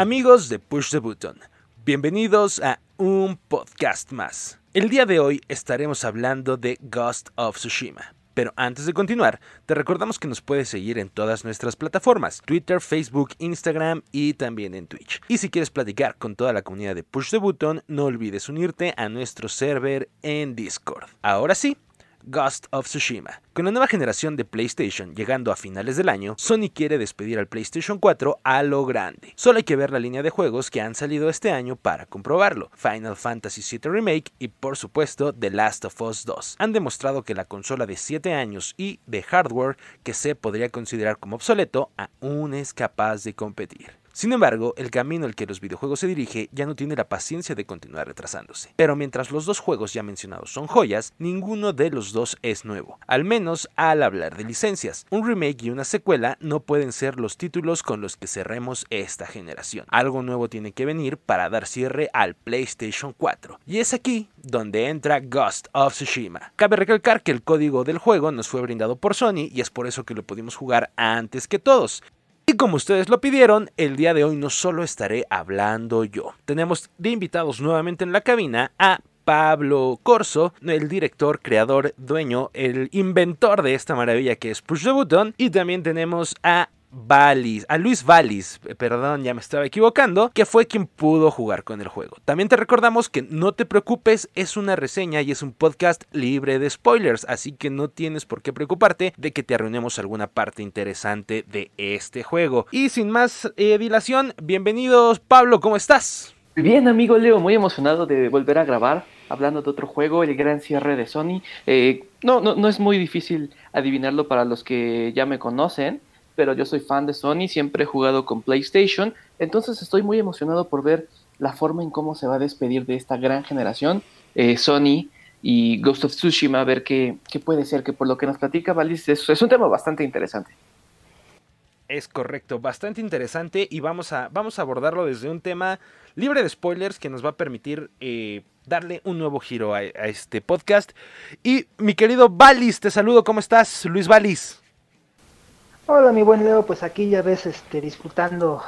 Amigos de Push the Button, bienvenidos a un podcast más. El día de hoy estaremos hablando de Ghost of Tsushima. Pero antes de continuar, te recordamos que nos puedes seguir en todas nuestras plataformas, Twitter, Facebook, Instagram y también en Twitch. Y si quieres platicar con toda la comunidad de Push the Button, no olvides unirte a nuestro server en Discord. Ahora sí, Ghost of Tsushima. Con la nueva generación de PlayStation llegando a finales del año, Sony quiere despedir al PlayStation 4 a lo grande. Solo hay que ver la línea de juegos que han salido este año para comprobarlo. Final Fantasy VII Remake y por supuesto The Last of Us 2 han demostrado que la consola de 7 años y de hardware que se podría considerar como obsoleto aún es capaz de competir. Sin embargo, el camino al que los videojuegos se dirige ya no tiene la paciencia de continuar retrasándose. Pero mientras los dos juegos ya mencionados son joyas, ninguno de los dos es nuevo, al menos al hablar de licencias. Un remake y una secuela no pueden ser los títulos con los que cerremos esta generación. Algo nuevo tiene que venir para dar cierre al PlayStation 4. Y es aquí donde entra Ghost of Tsushima. Cabe recalcar que el código del juego nos fue brindado por Sony y es por eso que lo pudimos jugar antes que todos. Y como ustedes lo pidieron, el día de hoy no solo estaré hablando yo. Tenemos de invitados nuevamente en la cabina a Pablo Corso, el director, creador, dueño, el inventor de esta maravilla que es Push the Button. Y también tenemos a Valis, a Luis Valis, perdón, ya me estaba equivocando, que fue quien pudo jugar con el juego. También te recordamos que no te preocupes, es una reseña y es un podcast libre de spoilers, así que no tienes por qué preocuparte de que te arruinemos alguna parte interesante de este juego. Y sin más eh, dilación, bienvenidos Pablo, ¿cómo estás? Bien, amigo Leo, muy emocionado de volver a grabar hablando de otro juego, el gran cierre de Sony. Eh, no, no, no es muy difícil adivinarlo para los que ya me conocen pero yo soy fan de Sony, siempre he jugado con PlayStation, entonces estoy muy emocionado por ver la forma en cómo se va a despedir de esta gran generación eh, Sony y Ghost of Tsushima, a ver qué, puede ser, que por lo que nos platica Valis es, es, un tema bastante interesante. Es correcto, bastante interesante y vamos a, vamos a abordarlo desde un tema libre de spoilers que nos va a permitir eh, darle un nuevo giro a, a, este podcast. Y mi querido Valis, te saludo, ¿cómo estás? Luis Valis. Hola mi buen Leo, pues aquí ya ves este disfrutando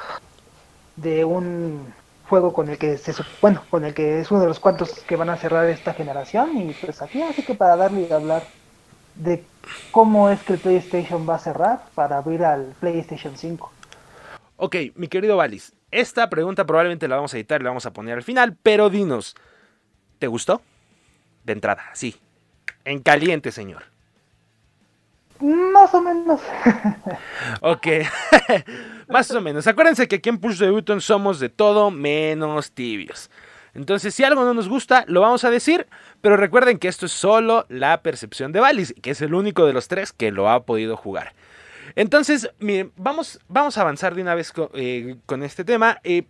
de un juego con el que se bueno, con el que es uno de los cuantos que van a cerrar esta generación y pues aquí así que para darle y hablar de cómo es que el PlayStation va a cerrar para abrir al PlayStation 5. Ok, mi querido Valis, esta pregunta probablemente la vamos a editar y la vamos a poner al final, pero dinos, ¿te gustó? De entrada, sí. En caliente, señor. Más o menos. ok, más o menos. Acuérdense que aquí en Push the Button somos de todo menos tibios. Entonces, si algo no nos gusta, lo vamos a decir, pero recuerden que esto es solo la percepción de Valis, que es el único de los tres que lo ha podido jugar. Entonces, miren, vamos, vamos a avanzar de una vez con, eh, con este tema. Eh,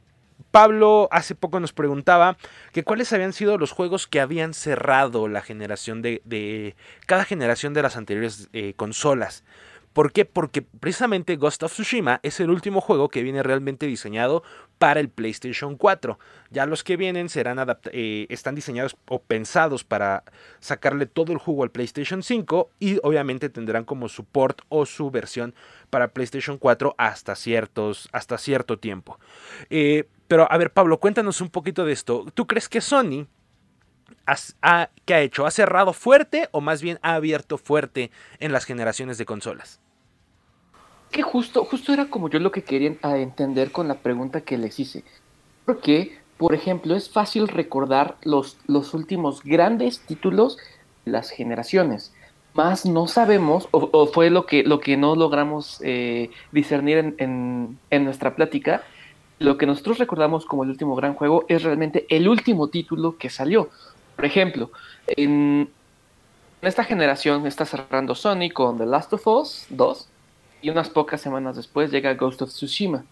Pablo hace poco nos preguntaba que cuáles habían sido los juegos que habían cerrado la generación de, cada generación de las anteriores eh, consolas. ¿Por qué? Porque precisamente Ghost of Tsushima es el último juego que viene realmente diseñado para el PlayStation 4. Ya los que vienen eh, están diseñados o pensados para sacarle todo el jugo al PlayStation 5 y obviamente tendrán como support o su versión para PlayStation 4 hasta, ciertos, hasta cierto tiempo. Eh, pero a ver, Pablo, cuéntanos un poquito de esto. ¿Tú crees que Sony ha, ¿qué ha hecho? ¿Ha cerrado fuerte o más bien ha abierto fuerte en las generaciones de consolas? Que justo, justo era como yo lo que quería entender con la pregunta que les hice. Porque, por ejemplo, es fácil recordar los, los últimos grandes títulos las generaciones. Más no sabemos, o, fue lo que, lo que no logramos eh, discernir en, en nuestra plática, lo que nosotros recordamos como el último gran juego es realmente el último título que salió. Por ejemplo, en esta generación está cerrando Sony con The Last of Us 2 y unas pocas semanas después llega Ghost of Tsushima.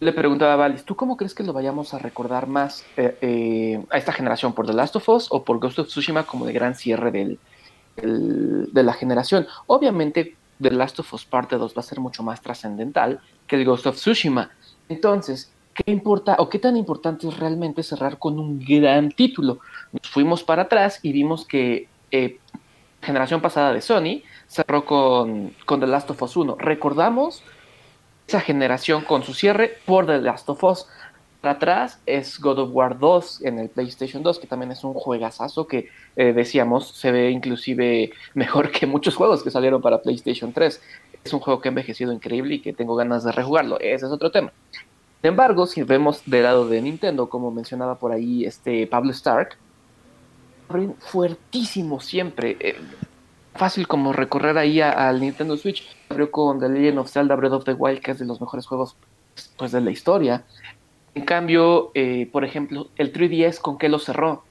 Le preguntaba a Valis, ¿tú cómo crees que lo vayamos a recordar más eh, eh, a esta generación? ¿Por The Last of Us o por Ghost of Tsushima como de gran cierre de la generación? Obviamente, The Last of Us Parte 2 va a ser mucho más trascendental que el Ghost of Tsushima entonces, ¿qué importa o qué tan importante es realmente cerrar con un gran título? Nos fuimos para atrás y vimos que eh, generación pasada de Sony cerró con, con The Last of Us 1. Recordamos esa generación con su cierre por The Last of Us. Para atrás es God of War 2 en el PlayStation 2, que también es un juegazazo que eh, decíamos se ve inclusive mejor que muchos juegos que salieron para PlayStation 3. Es un juego que ha envejecido increíble y que tengo ganas de rejugarlo. Ese es otro tema. Sin embargo, si vemos del lado de Nintendo, como mencionaba por ahí este Pablo Stark, abren fuertísimo siempre. Eh, fácil como recorrer ahí al Nintendo Switch. Abrió con The Legend of Zelda Breath of the Wild, que es de los mejores juegos pues, de la historia. En cambio, eh, por ejemplo, el 3DS, ¿con qué lo cerró?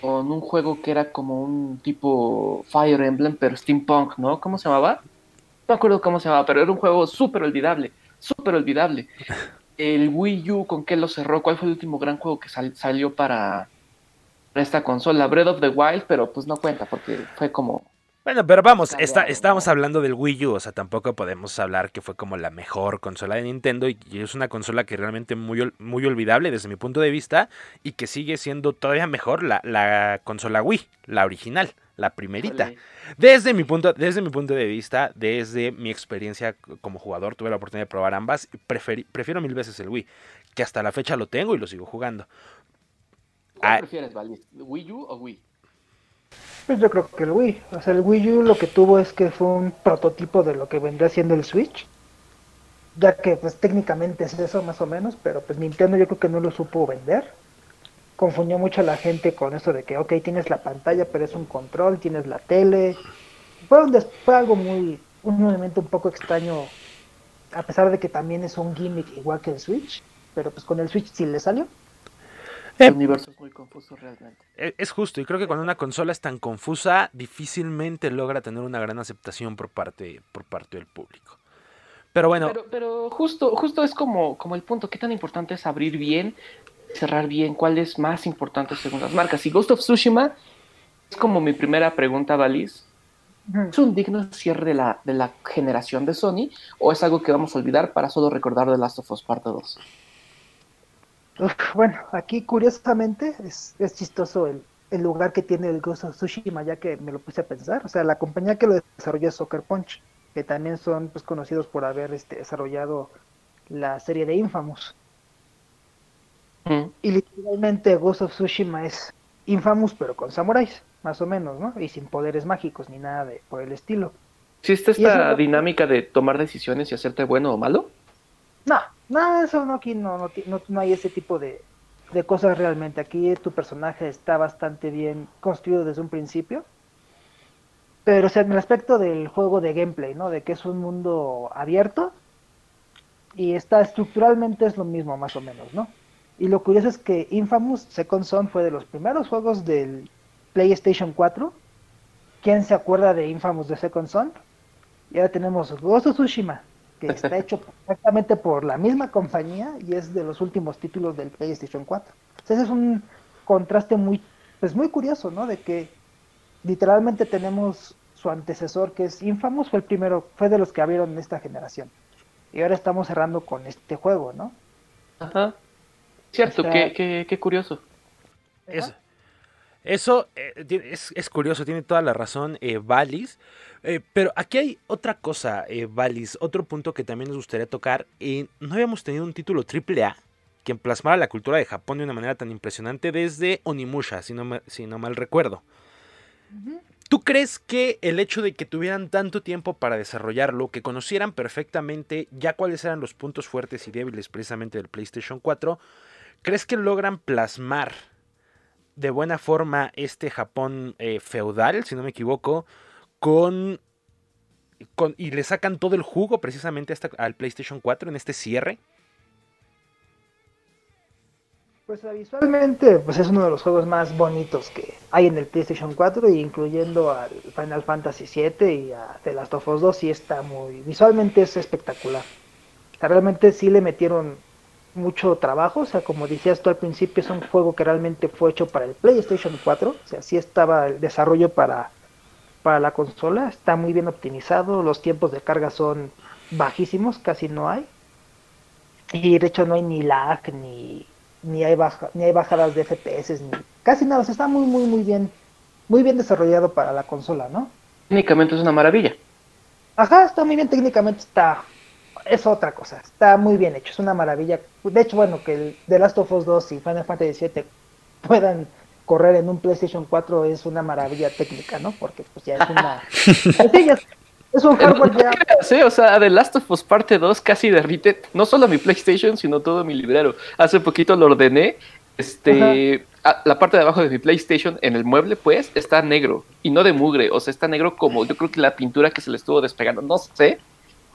Con un juego que era como un tipo Fire Emblem, pero steampunk, ¿no? ¿Cómo se llamaba? No me acuerdo cómo se llamaba, pero era un juego súper olvidable, súper olvidable. El Wii U, ¿con qué lo cerró? ¿Cuál fue el último gran juego que salió para, para esta consola? Breath of the Wild, pero pues no cuenta porque fue como bueno, pero vamos, está, estábamos hablando del Wii U, o sea, tampoco podemos hablar que fue como la mejor consola de Nintendo y, es una consola que realmente muy, muy olvidable desde mi punto de vista y que sigue siendo todavía mejor la, la consola Wii, la original, la primerita. Desde mi, punto, desde mi punto de vista, desde mi experiencia como jugador, tuve la oportunidad de probar ambas, prefiero mil veces el Wii, que hasta la fecha lo tengo y lo sigo jugando. ¿Cuál ah, prefieres, ¿Wii U o Wii? Pues yo creo que el Wii. O sea, el Wii U lo que tuvo es que fue un prototipo de lo que vendría siendo el Switch. Ya que pues técnicamente es eso más o menos, pero pues Nintendo yo creo que no lo supo vender. Confundió mucho a la gente con eso de que, ok, tienes la pantalla, pero es un control, tienes la tele. Fue, fue algo muy, un movimiento un poco extraño, a pesar de que también es un gimmick igual que el Switch, pero pues con el Switch sí le salió. El universo es muy confuso realmente. E, es justo, y creo que cuando una consola es tan confusa, difícilmente logra tener una gran aceptación por parte, por parte del público. Pero bueno. Pero, justo, justo es como, como el punto, ¿qué tan importante es abrir bien, cerrar bien? ¿Cuál es más importante según las marcas? Y Ghost of Tsushima es como mi primera pregunta, Valis. ¿Es un digno cierre de la, de la generación de Sony o es algo que vamos a olvidar para solo recordar The Last of Us Parte 2? Bueno, aquí curiosamente es, chistoso el, lugar que tiene el Ghost of Tsushima, ya que me lo puse a pensar. O sea, la compañía que lo desarrolló es Soccer Punch, que también son pues, conocidos por haber este, desarrollado la serie de Infamous. Mm. Y literalmente Ghost of Tsushima es Infamous, pero con samuráis, más o menos, ¿no? Y sin poderes mágicos ni nada de, por el estilo. ¿Existe esta dinámica de tomar decisiones y hacerte bueno o malo? No, no, eso no, aquí no, no, no, hay ese tipo de, de cosas realmente. Aquí tu personaje está bastante bien construido desde un principio. Pero o sea, en el aspecto del juego de gameplay, ¿no? De que es un mundo abierto y está estructuralmente es lo mismo más o menos, ¿no? Y lo curioso es que Infamous Second Son fue de los primeros juegos del PlayStation 4. ¿Quién se acuerda de Infamous de Second Son? Y ahora tenemos Ghost of Tsushima, que está hecho perfectamente por la misma compañía y es de los últimos títulos del PlayStation 4. ese es un contraste muy, pues muy curioso, ¿no? De que literalmente tenemos su antecesor que es Infamous, fue el primero, fue de los que abrieron esta generación. Y ahora estamos cerrando con este juego, ¿no? Ajá. Cierto, qué, qué, curioso. Eso, eso eh, es, curioso, tiene toda la razón eh, Valis. Eh, pero aquí hay otra cosa, Valis, otro punto que también nos gustaría tocar. No habíamos tenido un título AAA que plasmara la cultura de Japón de una manera tan impresionante desde Onimusha, si no, si no mal recuerdo. ¿Tú crees que el hecho de que tuvieran tanto tiempo para desarrollarlo, que conocieran perfectamente ya cuáles eran los puntos fuertes y débiles precisamente del PlayStation 4, crees que logran plasmar de buena forma este Japón eh, feudal, si no me equivoco, con, con, y le sacan todo el jugo precisamente hasta al PlayStation 4 en este cierre. Pues visualmente pues es uno de los juegos más bonitos que hay en el PlayStation 4, incluyendo al Final Fantasy VII y a The Last of Us 2, sí está muy... Visualmente es espectacular. realmente sí le metieron mucho trabajo, o sea, como decías tú al principio, es un juego que realmente fue hecho para el PlayStation 4, o sea, sí estaba el desarrollo para para la consola, está muy bien optimizado, los tiempos de carga son bajísimos, casi no hay. Y de hecho no hay ni lag, ni, ni, hay, baja, ni hay bajadas de FPS, ni casi nada, está muy, muy, muy bien, muy bien desarrollado para la consola, ¿no? Técnicamente es una maravilla. Ajá, está muy bien, técnicamente está es otra cosa. Está muy bien hecho, es una maravilla. De hecho, bueno, que el The Last of Us 2 y Final Fantasy VII puedan correr en un PlayStation 4 es una maravilla técnica, ¿no? Porque pues ya es una... es un hardware ya... Sí, o sea, The Last of Us Parte 2 casi derrite no solo mi PlayStation, sino todo mi librero. Hace poquito lo ordené, este... la parte de abajo de mi PlayStation, en el mueble, pues, está negro. Y no de mugre, o sea, está negro como yo creo que la pintura que se le estuvo despegando, no sé.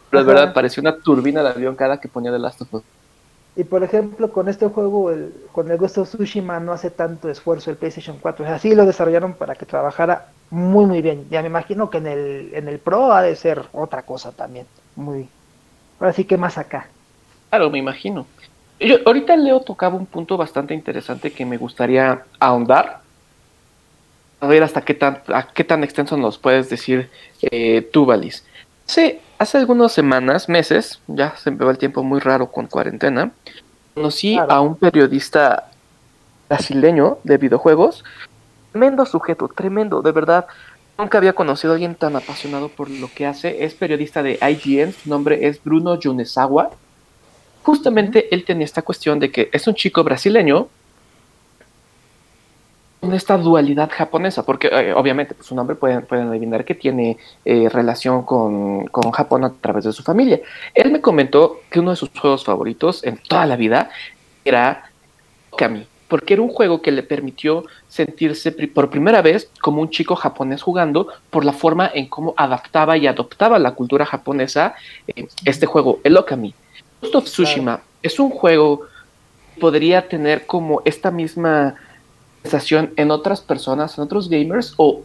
Pero de verdad parecía una turbina de avión cada que ponía The Last of Us. Y por ejemplo, con este juego, el, con el Ghost of Tsushima no hace tanto esfuerzo el PlayStation 4. así lo desarrollaron para que trabajara muy, muy bien. Ya me imagino que en el, en el Pro ha de ser otra cosa también. Muy. Ahora sí que más acá. Claro, me imagino. Yo, ahorita Leo tocaba un punto bastante interesante que me gustaría ahondar. A ver hasta qué tan, a qué tan extenso nos puedes decir eh, tú, Valis. Sí, hace algunas semanas, meses, ya se me va el tiempo muy raro con cuarentena, conocí a un periodista brasileño de videojuegos. Tremendo sujeto, tremendo, de verdad. Nunca había conocido a alguien tan apasionado por lo que hace. Es periodista de IGN, su nombre es Bruno Yunesawa. Justamente él tenía esta cuestión de que es un chico brasileño esta dualidad japonesa, porque eh, obviamente pues, su nombre pueden, pueden adivinar que tiene eh, relación con, con, Japón a través de su familia. Él me comentó que uno de sus juegos favoritos en toda la vida era Kami, porque era un juego que le permitió sentirse por primera vez como un chico japonés jugando por la forma en cómo adaptaba y adoptaba la cultura japonesa este juego, el Okami. Ghost of Tsushima es un juego que podría tener como esta misma en otras personas, en otros gamers, o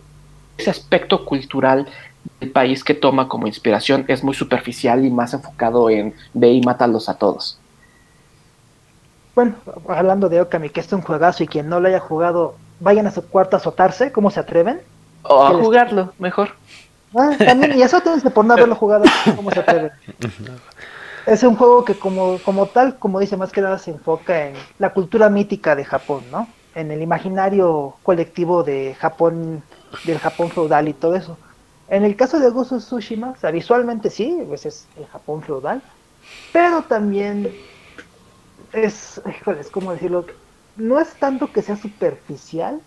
ese aspecto cultural del país que toma como inspiración es muy superficial y más enfocado en ve y mátalos a todos. Bueno, hablando de Okami, que es un juegazo y quien no lo haya jugado, vayan a su cuarto a azotarse, ¿cómo se atreven? O a jugarlo, mejor. Ah, también, y azótense por no haberlo jugado, ¿cómo se atreven? Es un juego que como, como tal, como dice, más que nada se enfoca en la cultura mítica de Japón, ¿no? En el imaginario colectivo de Japón, del Japón feudal y todo eso. En el caso de Ghost of Tsushima, o sea, visualmente sí, pues es el Japón feudal, pero también es, híjoles, ¿cómo decirlo? No es tanto que sea superficial,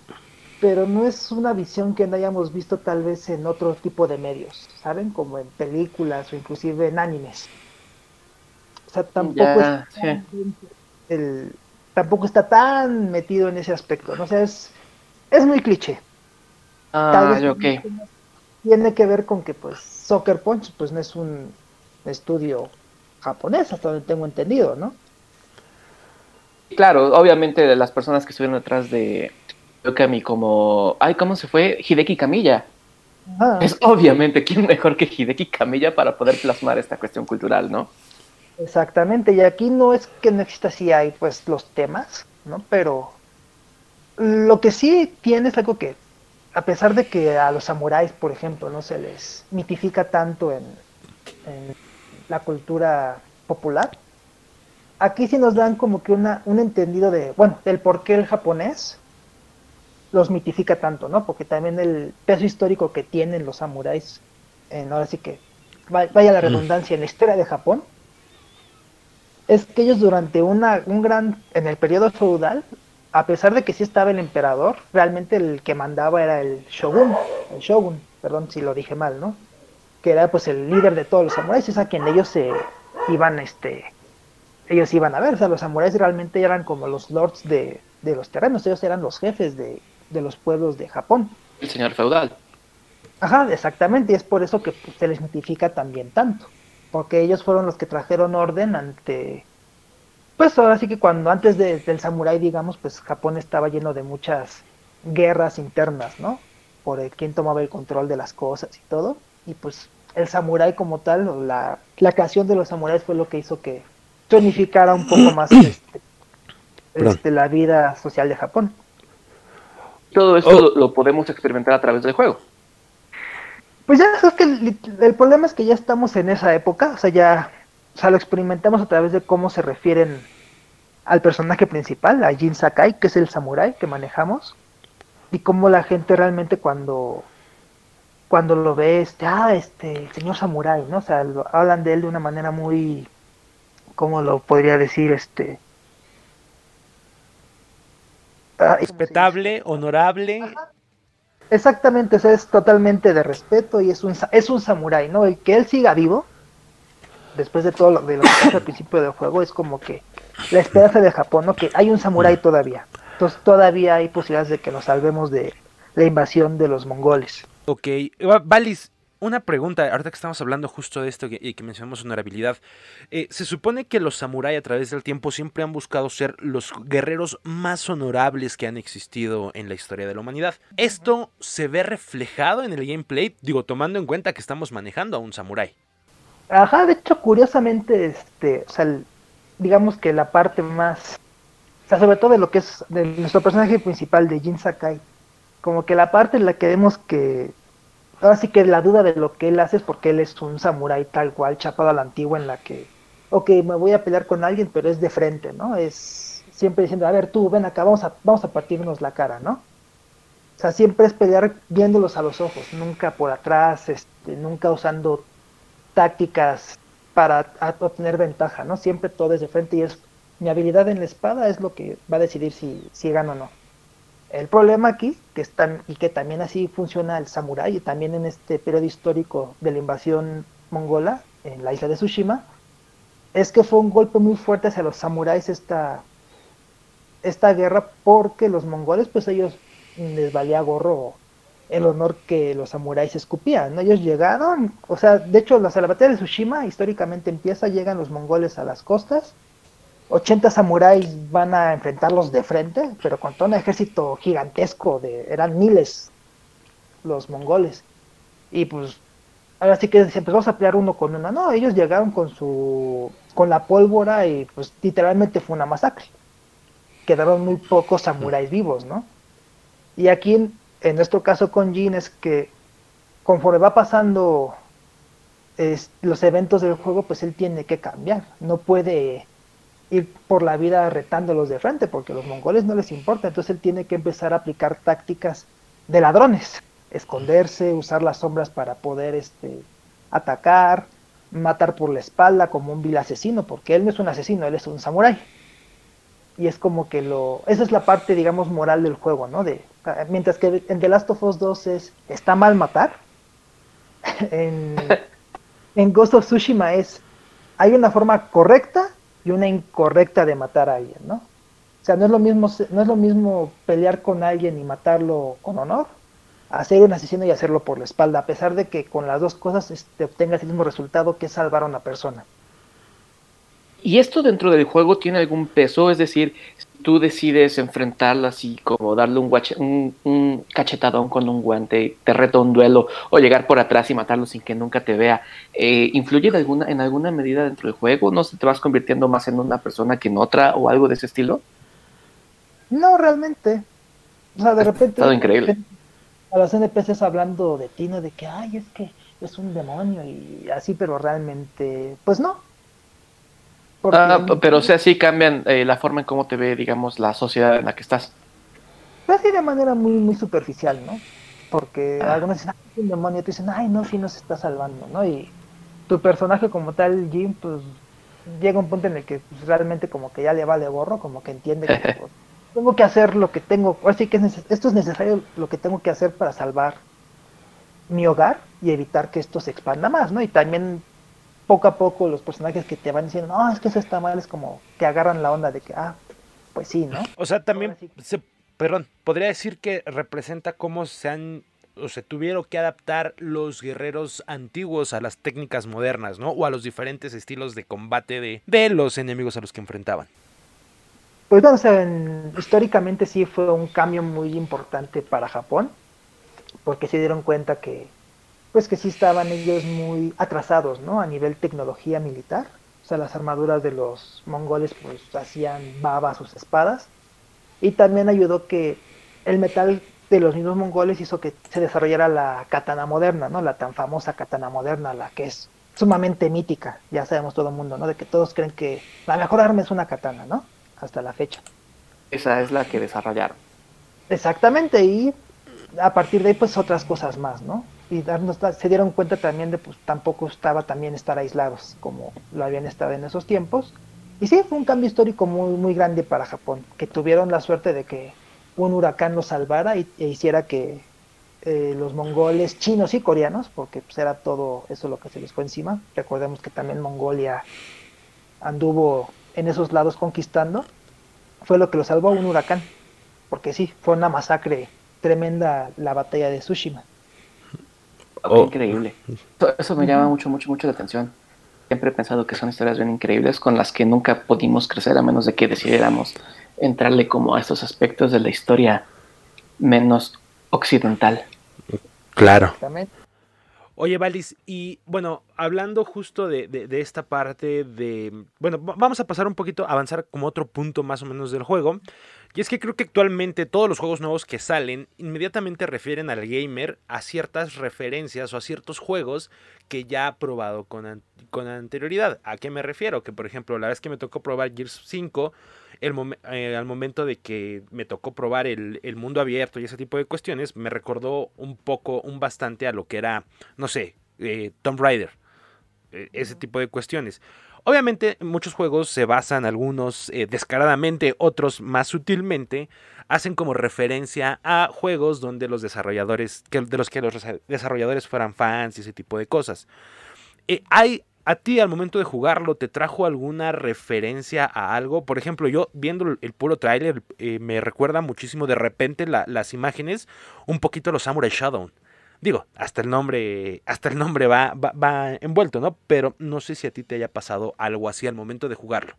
pero no es una visión que no hayamos visto tal vez en otro tipo de medios, ¿saben? Como en películas o inclusive en animes. O sea, tampoco es el, tampoco está tan metido en ese aspecto, ¿no? O sea, es, es muy cliché. Ah, ok. Tiene que ver con que, pues, Soccer Punch, pues, no es un estudio japonés, hasta donde tengo entendido, ¿no? Claro, obviamente de las personas que estuvieron detrás de Okami como, ay, ¿cómo se fue? Hideki Kamiya. Es obviamente quién mejor que Hideki Kamiya para poder plasmar esta cuestión cultural, ¿no? Exactamente, y aquí no es que no exista si hay pues los temas, ¿no? Pero lo que sí tiene es algo que, a pesar de que a los samuráis, por ejemplo, no se les mitifica tanto en, la cultura popular, aquí sí nos dan como que una, un entendido de, bueno, del por qué el japonés los mitifica tanto, ¿no? Porque también el peso histórico que tienen los samuráis, en, ahora sí que, vaya la redundancia, en la historia de Japón, es que ellos durante una, un gran, en el periodo feudal, a pesar de que sí estaba el emperador, realmente el que mandaba era el shogun, el shogun, perdón si lo dije mal, ¿no? Que era pues el líder de todos los samuráis, es a quien ellos se iban, este, ellos iban a ver, o sea, los samuráis realmente eran como los lords de, de los terrenos, ellos eran los jefes de, de los pueblos de Japón. El señor feudal. Ajá, exactamente, y es por eso que pues, se les notifica también tanto porque ellos fueron los que trajeron orden ante, pues ahora sí que cuando antes del samurái, digamos, pues Japón estaba lleno de muchas guerras internas, ¿no? Por el, quién tomaba el control de las cosas y todo, y pues el samurái como tal, la, la creación de los samuráis fue lo que hizo que tonificara un poco más este, este, la vida social de Japón. Todo esto lo podemos experimentar a través del juego. Pues ya es que el, problema es que ya estamos en esa época, o sea, ya o sea, lo experimentamos a través de cómo se refieren al personaje principal, a Jin Sakai, que es el samurái que manejamos, y cómo la gente realmente cuando cuando lo ve, este, ah, este, señor Samurai, ¿no? O sea, hablan de él de una manera muy, ¿cómo lo podría decir? Este... Ah, Respetable, honorable. Exactamente, o es totalmente de respeto y es un, es un samurái, ¿no? El que él siga vivo, después de todo lo, de lo que pasa al principio del juego, es como que la esperanza de Japón, ¿no? Que hay un samurái todavía. Entonces todavía hay posibilidades de que nos salvemos de la invasión de los mongoles. Ok, Valis, una pregunta, ahorita que estamos hablando justo de esto y que, mencionamos honorabilidad. Eh, se supone que los samuráis a través del tiempo siempre han buscado ser los guerreros más honorables que han existido en la historia de la humanidad. ¿Esto se ve reflejado en el gameplay? Digo, tomando en cuenta que estamos manejando a un samurái. Ajá, de hecho, curiosamente, este, o sea, digamos que la parte más, o sea, sobre todo de lo que es de nuestro personaje principal de Jin Sakai, como que la parte en la que vemos que ahora sí que la duda de lo que él hace es porque él es un samurái tal cual, chapado a la antigua, en la que, ok, me voy a pelear con alguien, pero es de frente, ¿no? Es siempre diciendo, a ver, tú, ven acá, vamos a, vamos a partirnos la cara, ¿no? O sea, siempre es pelear viéndolos a los ojos, nunca por atrás, este, nunca usando tácticas para obtener ventaja, ¿no? Siempre todo es de frente y es mi habilidad en la espada es lo que va a decidir si, si o no. El problema aquí, que están, y que también así funciona el samurái, y también en este periodo histórico de la invasión mongola en la isla de Tsushima, es que fue un golpe muy fuerte hacia los samuráis esta, esta guerra, porque los mongoles, pues ellos les valía gorro el honor que los samuráis escupían. Ellos llegaron, o sea, de hecho, la batalla de Tsushima históricamente empieza, llegan los mongoles a las costas, 80 samuráis van a enfrentarlos de frente, pero con todo un ejército gigantesco, de, eran miles los mongoles. Y pues, ahora sí que pues vamos a pelear uno con uno. No, ellos llegaron con su, con la pólvora y pues literalmente fue una masacre. Quedaron muy pocos samuráis vivos, ¿no? Y aquí, en, en nuestro caso con Jin, es que conforme va pasando los eventos del juego, pues él tiene que cambiar. No puede ir por la vida retándolos de frente, porque a los mongoles no les importa, entonces él tiene que empezar a aplicar tácticas de ladrones, esconderse, usar las sombras para poder este, atacar, matar por la espalda como un vil asesino, porque él no es un asesino, él es un samurái. Y es como que lo... Esa es la parte, digamos, moral del juego, ¿no? De, mientras que en The Last of Us 2 es... Está mal matar. en, en Ghost of Tsushima es... Hay una forma correcta y una incorrecta de matar a alguien, ¿no? O sea, no es lo mismo, no es lo mismo pelear con alguien y matarlo con honor, hacer un asesino y hacerlo por la espalda, a pesar de que con las dos cosas este, obtengas el mismo resultado que salvar a una persona. ¿Y esto dentro del juego tiene algún peso? Es decir, tú decides enfrentarlo así como darle un, un, cachetadón con un guante, te reto un duelo o llegar por atrás y matarlo sin que nunca te vea, eh, ¿influye en alguna, en alguna medida dentro del juego? ¿No se te vas convirtiendo más en una persona que en otra o algo de ese estilo? No, realmente. O sea, de repente... Todo increíble. A los NPCs hablando de ti, ¿no? De que, ay, es que es un demonio y así, pero realmente, pues no, Ah, pero o sea, sí cambian eh, la forma en cómo te ve, digamos, la sociedad en la que estás. Así de manera muy muy superficial, ¿no? Porque ah. algunos dicen, ay, un demonio, y dicen, ay, no, sí nos está salvando, ¿no? Y tu personaje como tal, Jim, pues llega un punto en el que pues, realmente como que ya le vale gorro, como que entiende que pues, tengo que hacer lo que tengo, así que esto es necesario lo que tengo que hacer para salvar mi hogar y evitar que esto se expanda más, ¿no? Y también poco a poco los personajes que te van diciendo, no, es que eso está mal, es como que agarran la onda de que, ah, pues sí, ¿no? O sea, también, se, perdón, podría decir que representa cómo se han o se tuvieron que adaptar los guerreros antiguos a las técnicas modernas, ¿no? O a los diferentes estilos de combate de, de los enemigos a los que enfrentaban. Pues bueno, o sea, históricamente sí fue un cambio muy importante para Japón, porque se dieron cuenta que pues que sí estaban ellos muy atrasados, ¿no? A nivel tecnología militar. O sea, las armaduras de los mongoles pues hacían baba sus espadas. Y también ayudó que el metal de los mismos mongoles hizo que se desarrollara la katana moderna, ¿no? La tan famosa katana moderna, la que es sumamente mítica, ya sabemos todo el mundo, ¿no? De que todos creen que la mejor arma es una katana, ¿no? Hasta la fecha. Esa es la que desarrollaron. Exactamente, y a partir de ahí pues otras cosas más, ¿no? Y darnos, se dieron cuenta también de pues tampoco estaba también estar aislados como lo habían estado en esos tiempos. Y sí, fue un cambio histórico muy, muy grande para Japón, que tuvieron la suerte de que un huracán los salvara y, e hiciera que eh, los mongoles, chinos y coreanos, porque pues era todo eso lo que se les fue encima. Recordemos que también Mongolia anduvo en esos lados conquistando. Fue lo que los salvó un huracán, porque sí, fue una masacre tremenda la batalla de Tsushima. Oh. Increíble. Eso, me llama mucho, mucho, mucho la atención. Siempre he pensado que son historias bien increíbles con las que nunca pudimos crecer a menos de que decidiéramos entrarle como a estos aspectos de la historia menos occidental. Claro. Oye, Valis, y bueno, hablando justo de, de, esta parte de... Bueno, vamos a pasar un poquito, avanzar como otro punto más o menos del juego. Y es que creo que actualmente todos los juegos nuevos que salen inmediatamente refieren al gamer a ciertas referencias o a ciertos juegos que ya ha probado con, con anterioridad. ¿A qué me refiero? Que por ejemplo, la vez que me tocó probar Gears 5, eh, al momento de que me tocó probar el, mundo abierto y ese tipo de cuestiones, me recordó un poco, un bastante a lo que era, no sé, eh, Tomb Raider, ese tipo de cuestiones. Obviamente muchos juegos se basan, algunos eh, descaradamente, otros más sutilmente, hacen como referencia a juegos donde los desarrolladores, de los que los desarrolladores fueran fans y ese tipo de cosas. hay ¿A ti al momento de jugarlo te trajo alguna referencia a algo? Por ejemplo, yo viendo el puro tráiler eh, me recuerda muchísimo de repente las imágenes un poquito a los Samurai Shadow. Digo, hasta el nombre, hasta el nombre va, va, envuelto, ¿no? Pero no sé si a ti te haya pasado algo así al momento de jugarlo.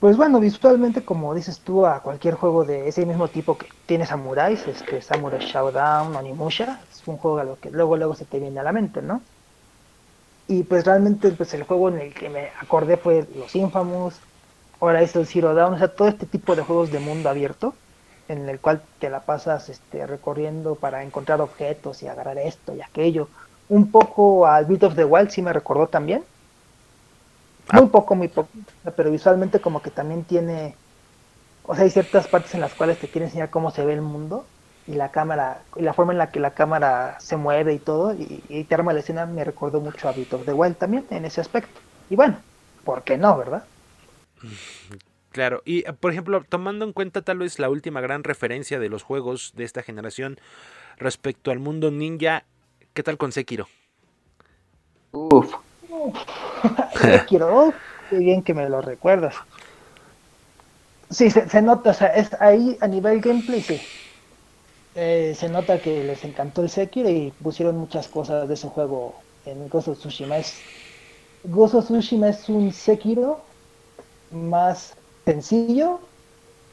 Pues bueno, visualmente, como dices tú, a cualquier juego de ese mismo tipo que tiene samuráis, este Samurai Showdown, Onimusha, es un juego a lo que luego luego se te viene a la mente, ¿no? Y pues realmente pues el juego en el que me acordé fue Los Infamous, ahora es el Zero Dawn, o sea, todo este tipo de juegos de mundo abierto en el cual te la pasas este, recorriendo para encontrar objetos y agarrar esto y aquello. Un poco al Beat of the Wild sí me recordó también. Muy ah. poco, muy poco, pero visualmente como que también tiene, o sea, hay ciertas partes en las cuales te quiere enseñar cómo se ve el mundo y la cámara, y la forma en la que la cámara se mueve y todo, y, te arma la escena me recordó mucho a Beat of the Wild también en ese aspecto. Y bueno, ¿por qué no, verdad? Claro, y por ejemplo, tomando en cuenta tal vez la última gran referencia de los juegos de esta generación respecto al mundo ninja, ¿qué tal con Sekiro? Uf. Sekiro, qué bien que me lo recuerdas. Sí, se, se nota, o sea, es ahí a nivel gameplay, sí eh, se nota que les encantó el Sekiro y pusieron muchas cosas de ese juego en of Tsushima. Es, of Tsushima es un Sekiro más sencillo,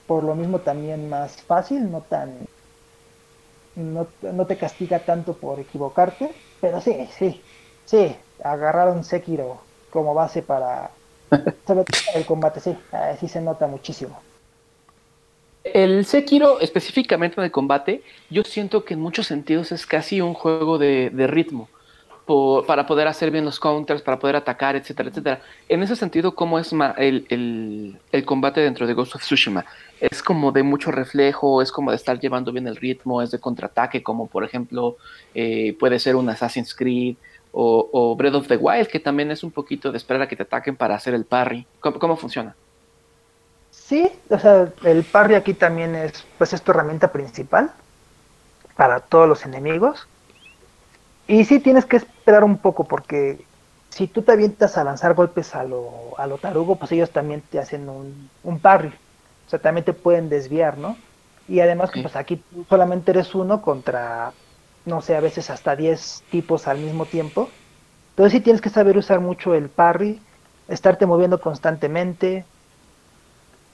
por lo mismo también más fácil, no tan no, no, te castiga tanto por equivocarte, pero sí, sí, sí, agarraron Sekiro como base para el combate, sí, sí se nota muchísimo. El Sekiro, específicamente de combate, yo siento que en muchos sentidos es casi un juego de, ritmo. Para poder hacer bien los counters, para poder atacar, etcétera, etcétera. En ese sentido, ¿cómo es el, combate dentro de Ghost of Tsushima? Es como de mucho reflejo, es como de estar llevando bien el ritmo, es de contraataque, como por ejemplo eh, puede ser un Assassin's Creed o, Breath of the Wild, que también es un poquito de esperar a que te ataquen para hacer el parry. cómo funciona? Sí, o sea, el parry aquí también es, pues es tu herramienta principal para todos los enemigos. Y sí tienes que esperar un poco porque si tú te avientas a lanzar golpes a lo, a lo tarugo, pues ellos también te hacen un, un parry. O sea, también te pueden desviar, ¿no? Y además, pues aquí solamente eres uno contra, no sé, a veces hasta 10 tipos al mismo tiempo. Entonces sí tienes que saber usar mucho el parry, estarte moviendo constantemente,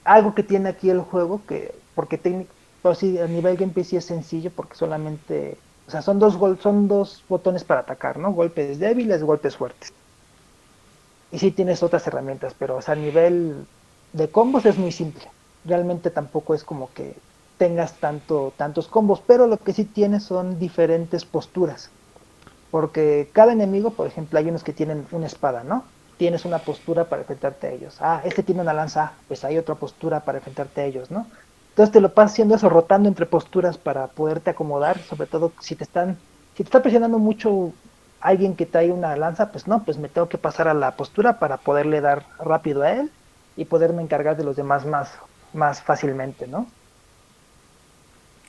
algo que tiene aquí el juego, que porque técnico, pues a nivel gameplay sí es sencillo porque solamente, o sea, son dos son dos botones para atacar, ¿no? Golpes débiles, golpes fuertes. Y sí tienes otras herramientas, pero a nivel de combos es muy simple. Realmente tampoco es como que tengas tanto tantos combos, pero lo que sí tienes son diferentes posturas. Porque cada enemigo, por ejemplo, hay unos que tienen una espada, ¿no? tienes una postura para enfrentarte a ellos. Ah, este tiene una lanza, pues hay otra postura para enfrentarte a ellos, ¿no? Entonces te lo pasas haciendo eso, rotando entre posturas para poderte acomodar, sobre todo si te están, si te está presionando mucho alguien que trae una lanza, pues no, pues me tengo que pasar a la postura para poderle dar rápido a él y poderme encargar de los demás más, más fácilmente, ¿no?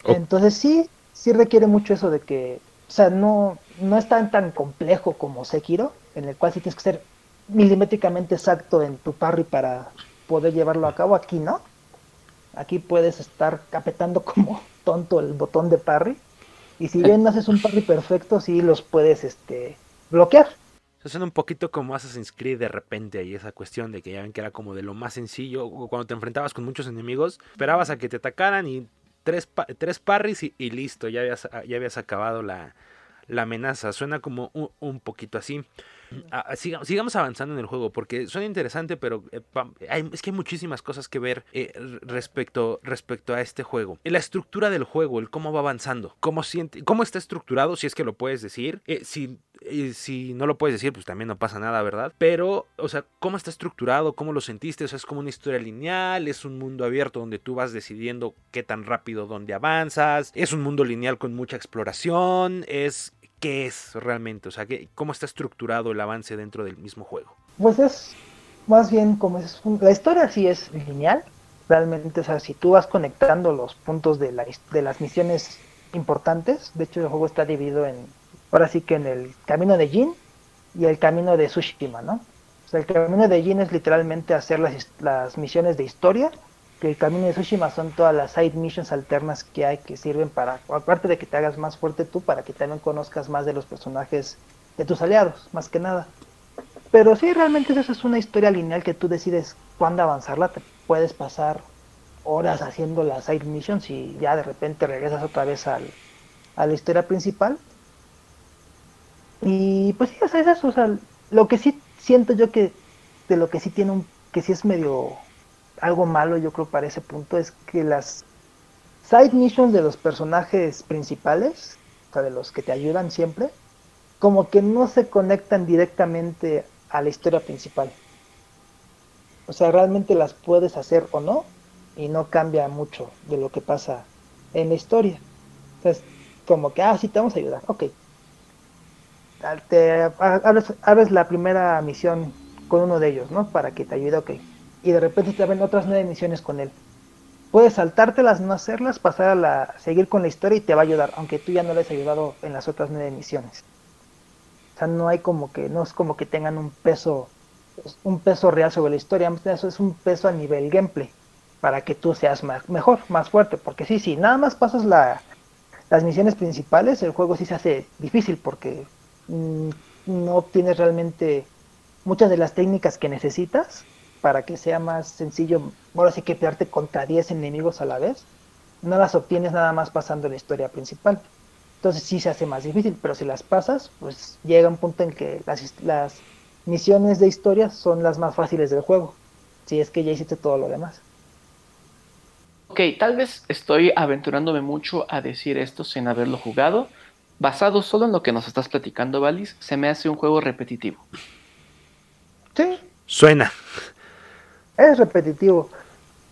Entonces sí, sí requiere mucho eso de que, o sea, no, no es tan, tan complejo como Sekiro, en el cual sí tienes que ser milimétricamente exacto en tu parry para poder llevarlo a cabo. Aquí no. Aquí puedes estar capetando como tonto el botón de parry. Y si bien no haces un parry perfecto, sí los puedes este, bloquear. Se suena un poquito como Assassin's Creed de repente ahí esa cuestión de que ya ven que era como de lo más sencillo. Cuando te enfrentabas con muchos enemigos, esperabas a que te atacaran y tres, tres parries y, listo, ya habías, ya habías acabado la, la amenaza. Suena como un, poquito así. Ah, sigamos, avanzando en el juego porque suena interesante, pero eh, es que hay muchísimas cosas que ver eh, respecto, respecto a este juego. La estructura del juego, el cómo va avanzando, cómo, siente, cómo está estructurado, si es que lo puedes decir. Eh, si si no lo puedes decir, pues también no pasa nada, ¿verdad? Pero, o sea, ¿cómo está estructurado? ¿Cómo lo sentiste? O sea, es como una historia lineal, es un mundo abierto donde tú vas decidiendo qué tan rápido dónde avanzas, es un mundo lineal con mucha exploración, es qué es realmente, o sea, cómo está estructurado el avance dentro del mismo juego. Pues es más bien como es la historia sí es lineal, realmente, o sea, si tú vas conectando los puntos de, la, las misiones importantes, de hecho el juego está dividido en ahora sí que en el camino de Jin y el camino de Tsushima, ¿no? O sea, el camino de Jin es literalmente hacer las, las misiones de historia, que el camino de Tsushima son todas las side missions alternas que hay que sirven para, aparte de que te hagas más fuerte tú, para que también conozcas más de los personajes de tus aliados, más que nada. Pero sí, realmente eso es una historia lineal que tú decides cuándo avanzarla, te puedes pasar horas haciendo las side missions y ya de repente regresas otra vez al, a la historia principal y pues sí, o sea, es eso, o sea, lo que sí siento yo que de lo que sí tiene un, que sí es medio algo malo yo creo para ese punto es que las side missions de los personajes principales, o sea, de los que te ayudan siempre, como que no se conectan directamente a la historia principal. O sea, realmente las puedes hacer o no y no cambia mucho de lo que pasa en la historia. Entonces, como que, ah, sí, te vamos a ayudar, ok, te abres, la primera misión con uno de ellos, ¿no? Para que te ayude, ok. Y de repente te ven otras nueve misiones con él. Puedes saltártelas, no hacerlas, pasar a la, seguir con la historia y te va a ayudar, aunque tú ya no le has ayudado en las otras nueve misiones. O sea, no hay como que, no es como que tengan un peso, un peso real sobre la historia, eso es un peso a nivel gameplay, para que tú seas más, mejor, más fuerte, porque sí, sí, nada más pasas la, las misiones principales, el juego sí se hace difícil, porque Mm, no obtienes realmente muchas de las técnicas que necesitas para que sea más sencillo, ahora sí que pelearte contra 10 enemigos a la vez, no las obtienes nada más pasando la historia principal. Entonces sí se hace más difícil, pero si las pasas, pues llega un punto en que las, las misiones de historia son las más fáciles del juego, si es que ya hiciste todo lo demás. Ok, tal vez estoy aventurándome mucho a decir esto sin haberlo jugado, basado solo en lo que nos estás platicando, Valis, se me hace un juego repetitivo. Sí. Suena. Es repetitivo.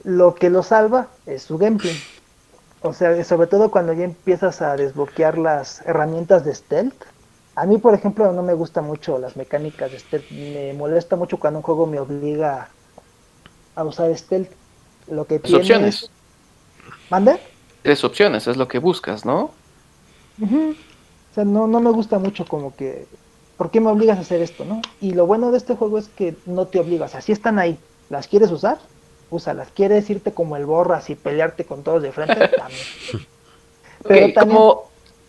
Lo que lo salva es su gameplay. O sea, sobre todo cuando ya empiezas a desbloquear las herramientas de stealth. A mí, por ejemplo, no me gustan mucho las mecánicas de stealth. Me molesta mucho cuando un juego me obliga a usar stealth. Lo que opciones. ¿Mande? Tres opciones, es lo que buscas, ¿no? O sea, no, no me gusta mucho como que, ¿por qué me obligas a hacer esto, no? Y lo bueno de este juego es que no te obligas, así están ahí. ¿Las quieres usar? Úsalas. ¿Quieres irte como el borras y pelearte con todos de frente? También. Pero también...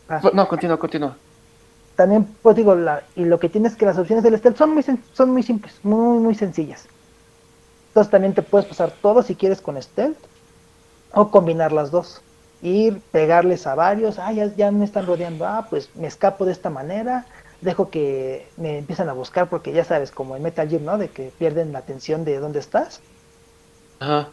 Ah. no, continúa, continúa. También, pues digo, la, y lo que tienes que las opciones del stealth son muy, son muy simples, muy, muy sencillas. Entonces también te puedes pasar todo si quieres con stealth o combinar las dos ir, pegarles a varios, ah, ya, me están rodeando, ah, pues me escapo de esta manera, dejo que me empiezan a buscar porque ya sabes, como en Metal Gear, ¿no? De que pierden la atención de dónde estás. Ajá.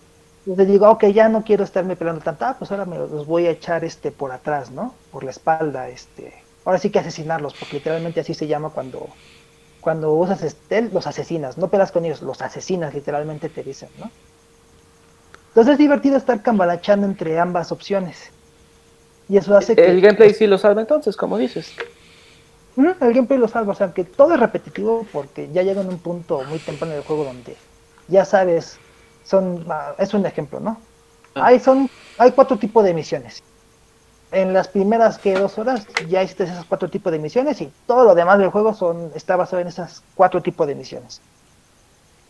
Entonces digo, ok, ya no quiero estarme peleando tanto, ah, pues ahora me los voy a echar este por atrás, ¿no? Por la espalda, este. Ahora sí que asesinarlos, porque literalmente así se llama cuando cuando usas este, los asesinas, no pelas con ellos, los asesinas, literalmente te dicen, ¿no? Entonces es divertido estar cambalachando entre ambas opciones. Y eso hace que... El gameplay sí lo salva entonces, como dices. El gameplay lo salva, o sea, que todo es repetitivo porque ya llega en un punto muy temprano del juego donde ya sabes, son, ah, es un ejemplo, ¿no? Ah. Hay, son, hay cuatro tipos de misiones. En las primeras que dos horas ya hiciste esos cuatro tipos de misiones y todo lo demás del juego son, está basado en esas cuatro tipos de misiones.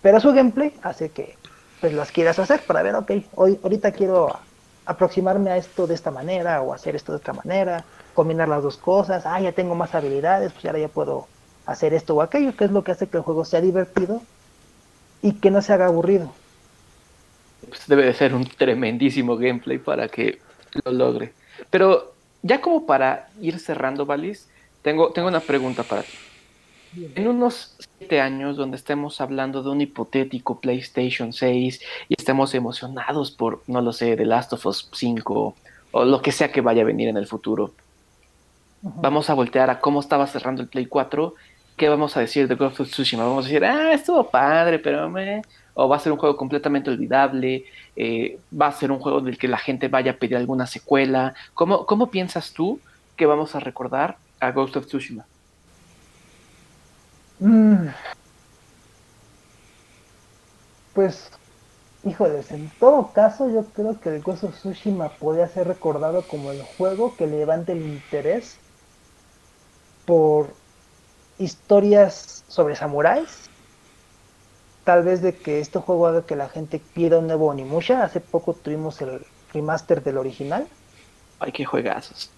Pero su gameplay hace que pues las quieras hacer para ver, ok, hoy, ahorita quiero aproximarme a esto de esta manera o hacer esto de otra manera, combinar las dos cosas, ah, ya tengo más habilidades, pues ahora ya puedo hacer esto o aquello, que es lo que hace que el juego sea divertido y que no se haga aburrido. Pues debe de ser un tremendísimo gameplay para que lo logre. Pero ya como para ir cerrando, Valis, tengo, tengo una pregunta para ti. En unos siete años donde estemos hablando de un hipotético PlayStation 6 y estemos emocionados por, no lo sé, The Last of Us 5 o lo que sea que vaya a venir en el futuro, vamos a voltear a cómo estaba cerrando el Play 4, ¿qué vamos a decir de Ghost of Tsushima? Vamos a decir, ah, estuvo padre, pero me... O va a ser un juego completamente olvidable, eh, va a ser un juego del que la gente vaya a pedir alguna secuela. ¿Cómo, ¿Cómo piensas tú que vamos a recordar a Ghost of Tsushima? Mm. Pues, híjoles, en todo caso yo creo que el Ghost of Tsushima podría ser recordado como el juego que levante el interés por historias sobre samuráis. Tal vez de que este juego haga que la gente pida un nuevo Onimusha. Hace poco tuvimos el remaster del original. Ay, qué juegazos.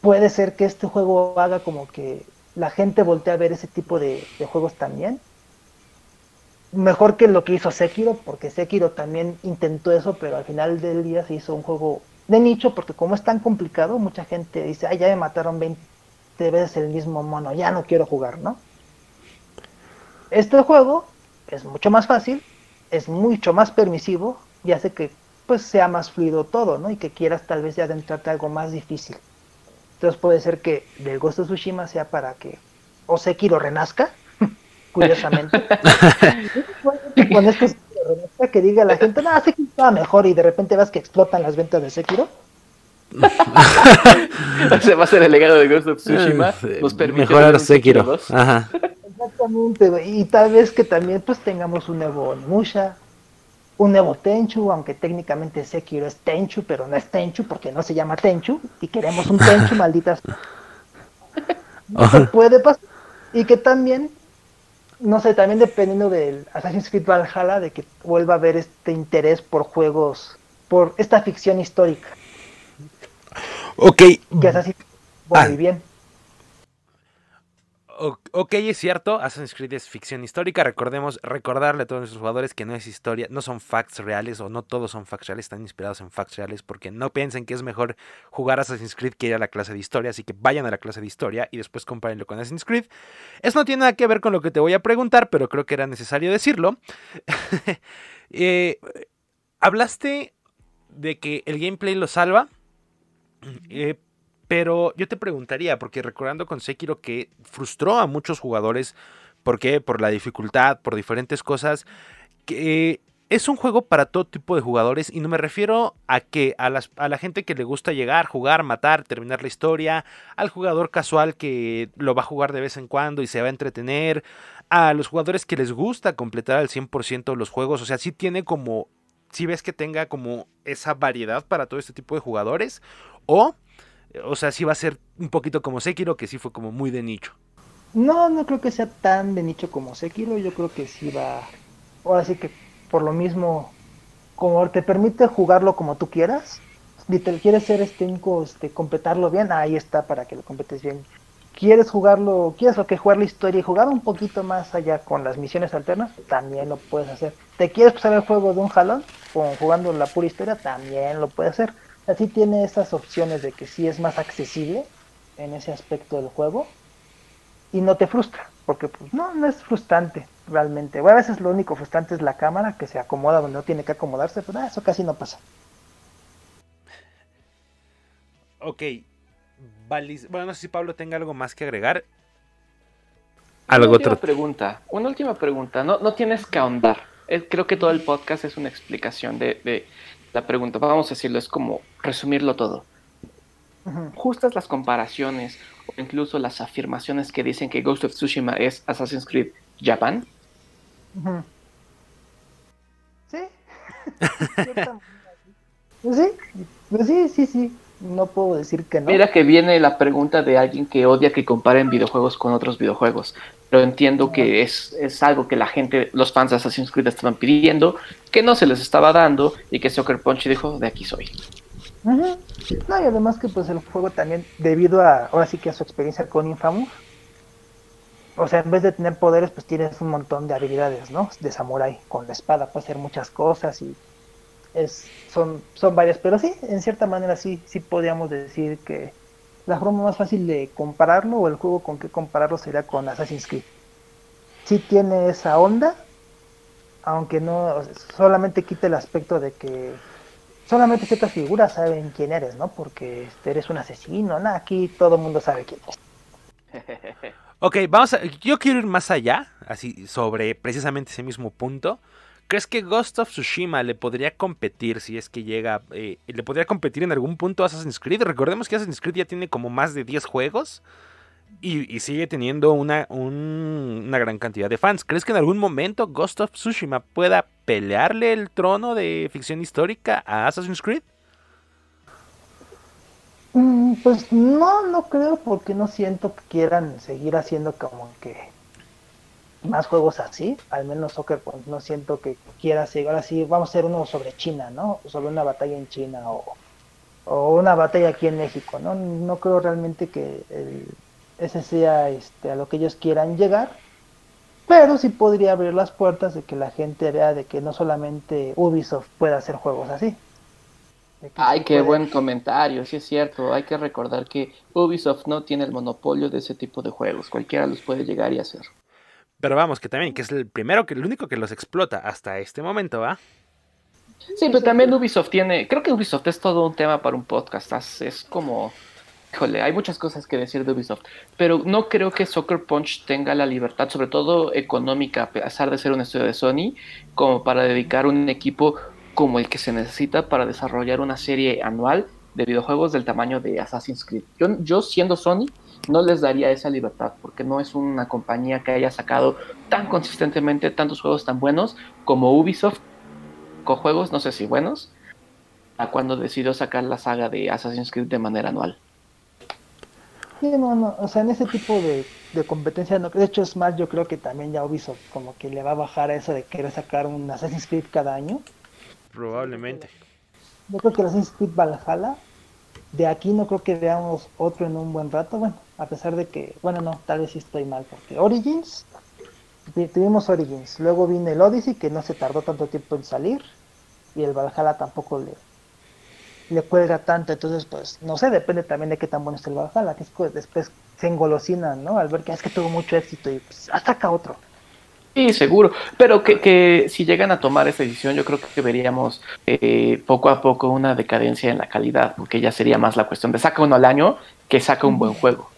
Puede ser que este juego haga como que la gente voltea a ver ese tipo de, juegos también. Mejor que lo que hizo Sekiro, porque Sekiro también intentó eso, pero al final del día se hizo un juego de nicho, porque como es tan complicado, mucha gente dice, ay, ya me mataron 20 veces el mismo mono, ya no quiero jugar, ¿no? Este juego es mucho más fácil, es mucho más permisivo y hace que pues sea más fluido todo, ¿no? Y que quieras tal vez ya adentrarte algo más difícil. Entonces puede ser que del Ghost of Tsushima sea para que o Sekiro renazca, curiosamente. con esto que diga la gente, no, Sekiro estaba mejor y de repente vas que explotan las ventas de Sekiro. Se va a ser el legado de Ghost of Tsushima. Nos permite mejorar Sekiro. Ajá. Exactamente, y tal vez que también pues tengamos un nuevo Musha, un nuevo Tenchu, aunque técnicamente Sekiro es Tenchu, pero no es Tenchu porque no se llama Tenchu y queremos un Tenchu, malditas. puede pasar. Y que también, no sé, también dependiendo del Assassin's Creed Valhalla, de que vuelva a haber este interés por juegos, por esta ficción histórica. Ok. Que Assassin's Creed muy ah. bien ok, es cierto, Assassin's Creed es ficción histórica. Recordemos, recordarle a todos nuestros jugadores que no es historia, no son facts reales o no todos son facts reales, están inspirados en facts reales porque no piensen que es mejor jugar Assassin's Creed que ir a la clase de historia, así que vayan a la clase de historia y después compárenlo con Assassin's Creed. Eso no tiene nada que ver con lo que te voy a preguntar, pero creo que era necesario decirlo. Eh, hablaste de que el gameplay lo salva. Eh, pero yo te preguntaría, porque recordando con Sekiro que frustró a muchos jugadores, ¿por qué? Por la dificultad, por diferentes cosas, que es un juego para todo tipo de jugadores y no me refiero a que a, a, la gente que le gusta llegar, jugar, matar, terminar la historia, al jugador casual que lo va a jugar de vez en cuando y se va a entretener, a los jugadores que les gusta completar al 100% los juegos, o sea, sí tiene como, si ves que tenga como esa variedad para todo este tipo de jugadores, o o sea, sí va a ser un poquito como Sekiro, que sí fue como muy de nicho. No, no creo que sea tan de nicho como Sekiro. Yo creo que sí va. Ahora sí que por lo mismo, como te permite jugarlo como tú quieras. Si te quieres ser este, este completarlo bien, ahí está para que lo completes bien. Quieres jugarlo, quieres que jugar la historia y jugar un poquito más allá con las misiones alternas, también lo puedes hacer. ¿Te quieres pasar el juego de un jalón, con, jugando la pura historia? También lo puedes hacer así tiene esas opciones de que sí es más accesible en ese aspecto del juego y no te frustra, porque pues no, no es frustrante realmente. a veces lo único frustrante es la cámara que se acomoda donde no tiene que acomodarse, pero eso casi no pasa. Ok, bueno, no sé si Pablo tenga algo más que agregar. Algo una última pregunta, una última pregunta, no, no tienes que ahondar, creo que todo el podcast es una explicación de, la pregunta. Vamos a decirlo, es como resumirlo todo. Justas las comparaciones o incluso las afirmaciones que dicen que Ghost of Tsushima es Assassin's Creed Japan. Sí. sí, pues sí, sí, sí. No puedo decir que no. Mira que viene la pregunta de alguien que odia que comparen videojuegos con otros videojuegos. Pero entiendo que es, es algo que la gente, los fans de Assassin's Creed estaban pidiendo, que no se les estaba dando y que Soccer Punch dijo, de aquí soy. No, y además que pues el juego también, debido a, ahora sí que a su experiencia con Infamous, o sea, en vez de tener poderes, pues tienes un montón de habilidades, ¿no? De samurai, con la espada, puede hacer muchas cosas y es, son, son varias, pero sí, en cierta manera sí, sí podríamos decir que la forma más fácil de compararlo o el juego con que compararlo sería con Assassin's Creed. Sí tiene esa onda, aunque no solamente quite el aspecto de que solamente ciertas figuras saben quién eres, ¿no? Porque eres un asesino, ¿no? aquí todo el mundo sabe quién es. Ok, vamos a, yo quiero ir más allá, así sobre precisamente ese mismo punto. ¿Crees que Ghost of Tsushima le podría competir si es que llega, eh, le podría competir en algún punto a Assassin's Creed? Recordemos que Assassin's Creed ya tiene como más de 10 juegos y, sigue teniendo una, una gran cantidad de fans. ¿Crees que en algún momento Ghost of Tsushima pueda pelearle el trono de ficción histórica a Assassin's Creed? Mm, pues no, no creo porque no siento que quieran seguir haciendo como que más juegos así, al menos Soccer pues, no siento que quiera seguir, ahora sí vamos a hacer uno sobre China, ¿no? Sobre una batalla en China o, una batalla aquí en México, ¿no? No creo realmente que ese sea este, a lo que ellos quieran llegar, pero sí podría abrir las puertas de que la gente vea de que no solamente Ubisoft puede hacer juegos así. Ay, qué buen comentario, sí es cierto. Hay que recordar que Ubisoft no tiene el monopolio de ese tipo de juegos. Cualquiera los puede llegar y hacer. Pero vamos, que también, que es el primero, que el único que los explota hasta este momento, ¿va? Sí, pero también Ubisoft tiene, creo que Ubisoft es todo un tema para un podcast, es como, híjole, hay muchas cosas que decir de Ubisoft, pero no creo que Soccer Punch tenga la libertad, sobre todo económica, a pesar de ser un estudio de Sony, como para dedicar un equipo como el que se necesita para desarrollar una serie anual de videojuegos del tamaño de Assassin's Creed. Yo, yo siendo Sony, no les daría esa libertad, porque no es una compañía que haya sacado tan consistentemente tantos juegos tan buenos como Ubisoft, con juegos, no sé si buenos, a cuando decidió sacar la saga de Assassin's Creed de manera anual. Sí, no, no, o sea, en ese tipo de, competencia, no, de hecho es más, yo creo que también ya Ubisoft como que le va a bajar a eso de querer sacar un Assassin's Creed cada año. Probablemente. Yo creo que el Assassin's Creed Valhalla de aquí no creo que veamos otro en un buen rato. Bueno, a pesar de que, bueno, no, tal vez sí estoy mal, porque Origins, tuvimos Origins, luego vino el Odyssey, que no se tardó tanto tiempo en salir, y el Valhalla tampoco le, le cuelga tanto, entonces, pues, no sé, depende también de qué tan bueno es el Valhalla, que es que después se engolosinan, ¿no? Al ver que es que tuvo mucho éxito y pues, ataca otro. Sí, seguro. Pero que, que, si llegan a tomar esa decisión, yo creo que veríamos eh, poco a poco una decadencia en la calidad, porque ya sería más la cuestión de saca uno al año que saca un buen juego.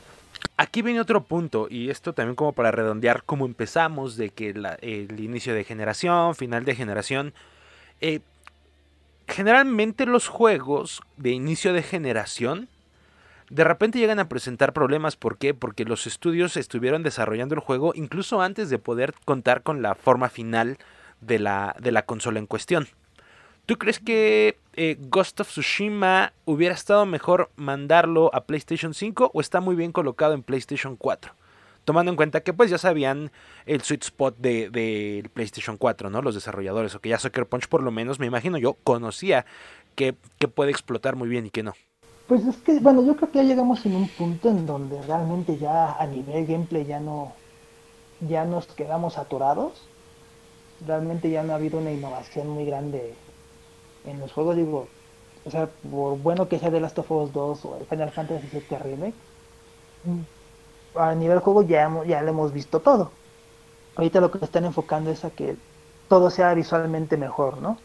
Aquí viene otro punto, y esto también como para redondear cómo empezamos, de que el inicio de generación, final de generación. Eh, generalmente los juegos de inicio de generación de repente llegan a presentar problemas. ¿Por qué? Porque los estudios estuvieron desarrollando el juego incluso antes de poder contar con la forma final de la, de la consola en cuestión. ¿Tú crees que eh, Ghost of Tsushima hubiera estado mejor mandarlo a PlayStation 5 o está muy bien colocado en PlayStation 4? Tomando en cuenta que pues ya sabían el sweet spot del de, PlayStation 4, ¿no? Los desarrolladores, o que ya Sucker Punch por lo menos, me imagino yo, conocía que, que puede explotar muy bien y que no. Pues es que, bueno, yo creo que ya llegamos en un punto en donde realmente ya a nivel gameplay ya no, ya nos quedamos atorados. Realmente ya no ha habido una innovación muy grande en los juegos, digo, o sea, por bueno que sea The Last of Us 2 o el Final Fantasy VII Remake, mm, a nivel juego ya, ya lo hemos visto todo. Ahorita lo que están enfocando es a que todo sea visualmente mejor, ¿no?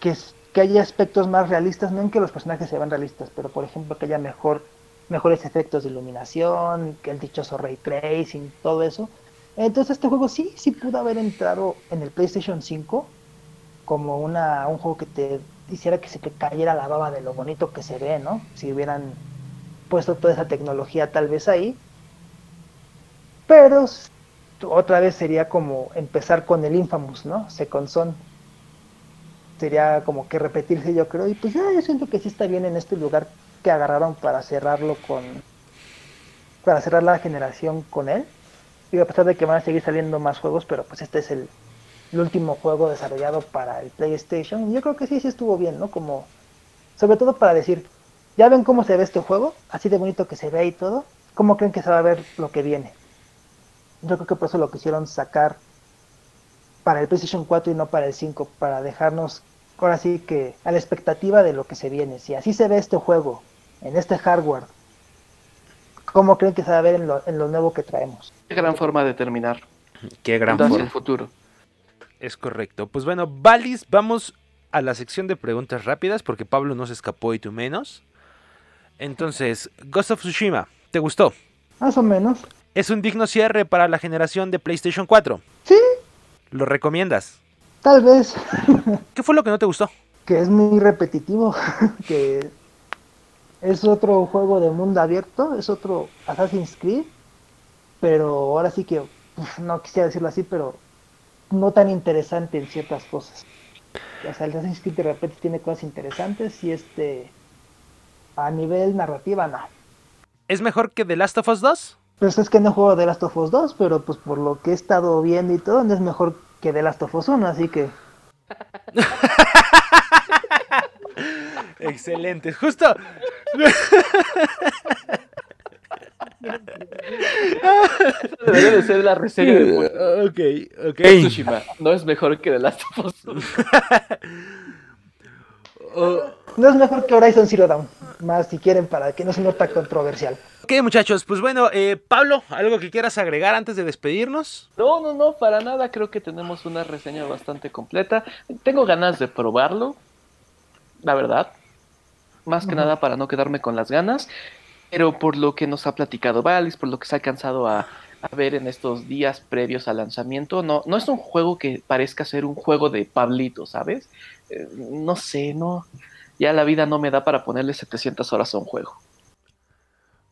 Que es que haya aspectos más realistas, no en que los personajes se vean realistas, pero por ejemplo que haya mejor, mejores efectos de iluminación, que el dichoso ray tracing, todo eso, Entonces este juego sí, sí pudo haber entrado en el PlayStation 5 como una, un juego que te hiciera que se te cayera la baba de lo bonito que se ve, ¿no? Si hubieran puesto toda esa tecnología tal vez ahí. Pero otra vez sería como empezar con el Infamous, ¿no? Second Son. Sería como que repetirse, yo creo. Y pues ya, yo siento que sí está bien en este lugar que agarraron para cerrarlo con. Para cerrar la generación con él. Y a pesar de que van a seguir saliendo más juegos, pero pues este es el, el último juego desarrollado para el PlayStation. Y yo creo que sí, sí estuvo bien, ¿no? Como. Sobre todo para decir, ¿ya ven cómo se ve este juego? Así de bonito que se ve y todo. ¿Cómo creen que se va a ver lo que viene? Yo creo que por eso lo quisieron sacar para el PlayStation 4 y no para el 5, para dejarnos ahora sí que a la expectativa de lo que se viene. Si así se ve este juego, en este hardware, ¿cómo creen que se va a ver en lo, en lo nuevo que traemos? Qué gran forma de terminar. Qué gran forma. el futuro. Es correcto. Pues bueno, Valis, vamos a la sección de preguntas rápidas porque Pablo no se escapó y tú menos. Entonces, Ghost of Tsushima, ¿te gustó? Más o menos. Es un digno cierre para la generación de PlayStation 4. Sí, ¿Lo recomiendas? tal vez. ¿Qué fue lo que no te gustó? que es muy repetitivo, que es otro juego de mundo abierto, es otro Assassin's Creed, pero ahora sí que, no quisiera decirlo así, pero no tan interesante en ciertas cosas. O sea, el Assassin's Creed de repente tiene cosas interesantes y este, a nivel narrativa, no. ¿Es mejor que The Last of Us 2? Pues es que no juego The Last of Us 2, pero pues por lo que he estado viendo y todo, no es mejor que The Last of Us 1, así que... Excelente, justo. Debería de ser la reseña de ok, ok. Tsushima no es mejor que The Last of Us. Oh, No es mejor que Horizon Zero Dawn, más si quieren para que no se nota controversial. ok, muchachos, pues bueno, eh, Pablo, ¿algo que quieras agregar antes de despedirnos? No, no, no, para nada. Creo que tenemos una reseña bastante completa. Tengo ganas de probarlo, la verdad. Más que nada para no quedarme con las ganas. Pero por lo que nos ha platicado Valis, por lo que se ha alcanzado a, a ver en estos días previos al lanzamiento, no, no es un juego que parezca ser un juego de Pablito, ¿sabes? Eh, no sé, no. Ya la vida no me da para ponerle 700 horas a un juego.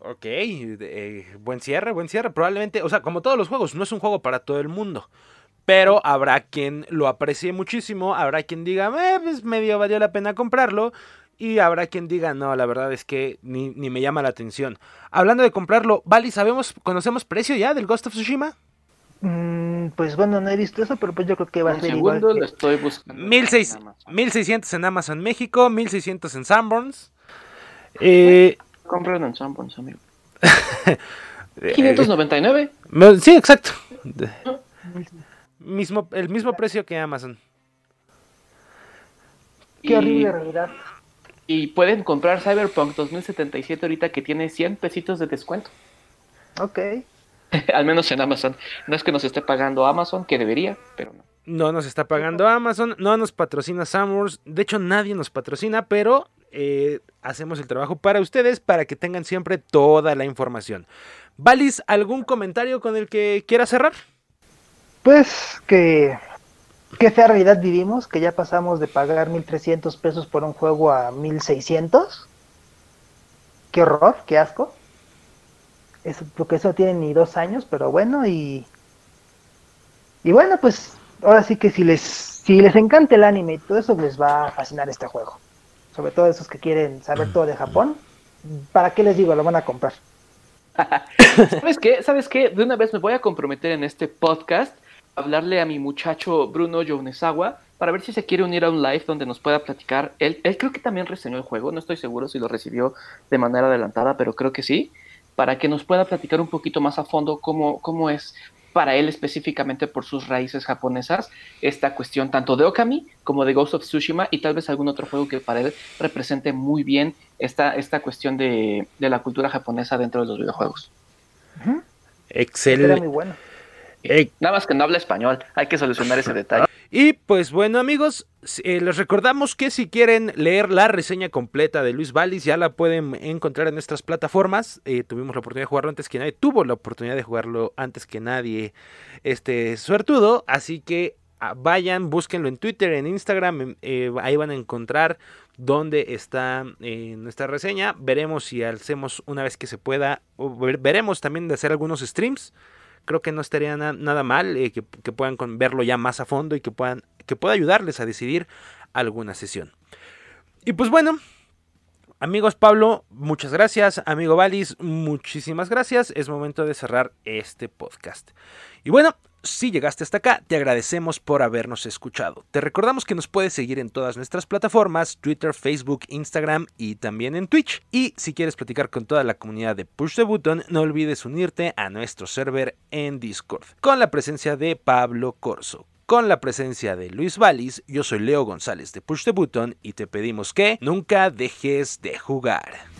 Ok, eh, buen cierre, buen cierre. Probablemente, o sea, como todos los juegos, no es un juego para todo el mundo. Pero habrá quien lo aprecie muchísimo, habrá quien diga, eh, pues medio valió la pena comprarlo. Y habrá quien diga, no, la verdad es que ni, ni me llama la atención. Hablando de comprarlo, Vali, ¿sabemos, conocemos precio ya del Ghost of Tsushima? Mm, pues bueno, no he visto eso, pero pues yo creo que va a ser segundo, igual. lo que- estoy buscando. 1600, en Amazon. 1600 en Amazon México, 1600 en Sanborns. Eh, Compren en Sanborns, amigo. eh, 599. Me- Sí, exacto. Mismo, el mismo precio que Amazon. Qué Y- horrible realidad. Y pueden comprar Cyberpunk 2077 ahorita que tiene 100 pesitos de descuento. Ok. Al menos en Amazon. No es que nos esté pagando Amazon, que debería, pero no. No nos está pagando Amazon, no nos patrocina Samworth. De hecho, nadie nos patrocina, pero eh, hacemos el trabajo para ustedes para que tengan siempre toda la información. Valis, ¿algún comentario con el que quiera cerrar? Pues que qué fea realidad vivimos, que ya pasamos de pagar 1300 pesos por un juego a 1600. Qué horror, qué asco. Eso, porque eso no tiene ni dos años, pero bueno, y. Y bueno, pues ahora sí que si les, si les encanta el anime y todo eso, les va a fascinar este juego. Sobre todo esos que quieren saber todo de Japón. ¿Para qué les digo? Lo van a comprar. ¿Sabes qué? ¿Sabes qué? De una vez me voy a comprometer en este podcast hablarle a mi muchacho Bruno Yonezawa para ver si se quiere unir a un live donde nos pueda platicar. Él, él creo que también reseñó el juego, no estoy seguro si lo recibió de manera adelantada, pero creo que sí, para que nos pueda platicar un poquito más a fondo cómo, cómo es para él específicamente por sus raíces japonesas esta cuestión tanto de Okami como de Ghost of Tsushima y tal vez algún otro juego que para él represente muy bien esta, esta cuestión de, de la cultura japonesa dentro de los videojuegos. Era muy Excelente. bueno. Eh, Nada más que no habla español, hay que solucionar ese detalle. Y pues bueno amigos, eh, les recordamos que si quieren leer la reseña completa de Luis Valis ya la pueden encontrar en nuestras plataformas. Eh, tuvimos la oportunidad de jugarlo antes que nadie, tuvo la oportunidad de jugarlo antes que nadie este suertudo, así que ah, vayan, búsquenlo en Twitter, en Instagram, eh, ahí van a encontrar dónde está nuestra reseña. Veremos si hacemos una vez que se pueda, veremos también de hacer algunos streams creo que no estaría nada mal eh, que, puedan verlo ya más a fondo y que puedan que pueda ayudarles a decidir alguna sesión. Y pues bueno, amigos Pablo, muchas gracias, amigo Valis, muchísimas gracias. Es momento de cerrar este podcast. Y bueno, si llegaste hasta acá, te agradecemos por habernos escuchado. Te recordamos que nos puedes seguir en todas nuestras plataformas, Twitter, Facebook, Instagram y también en Twitch. Y si quieres platicar con toda la comunidad de Push the Button, no olvides unirte a nuestro server en Discord, con la presencia de Pablo Corso. Con la presencia de Luis Valis, yo soy Leo González de Push the Button y te pedimos que nunca dejes de jugar.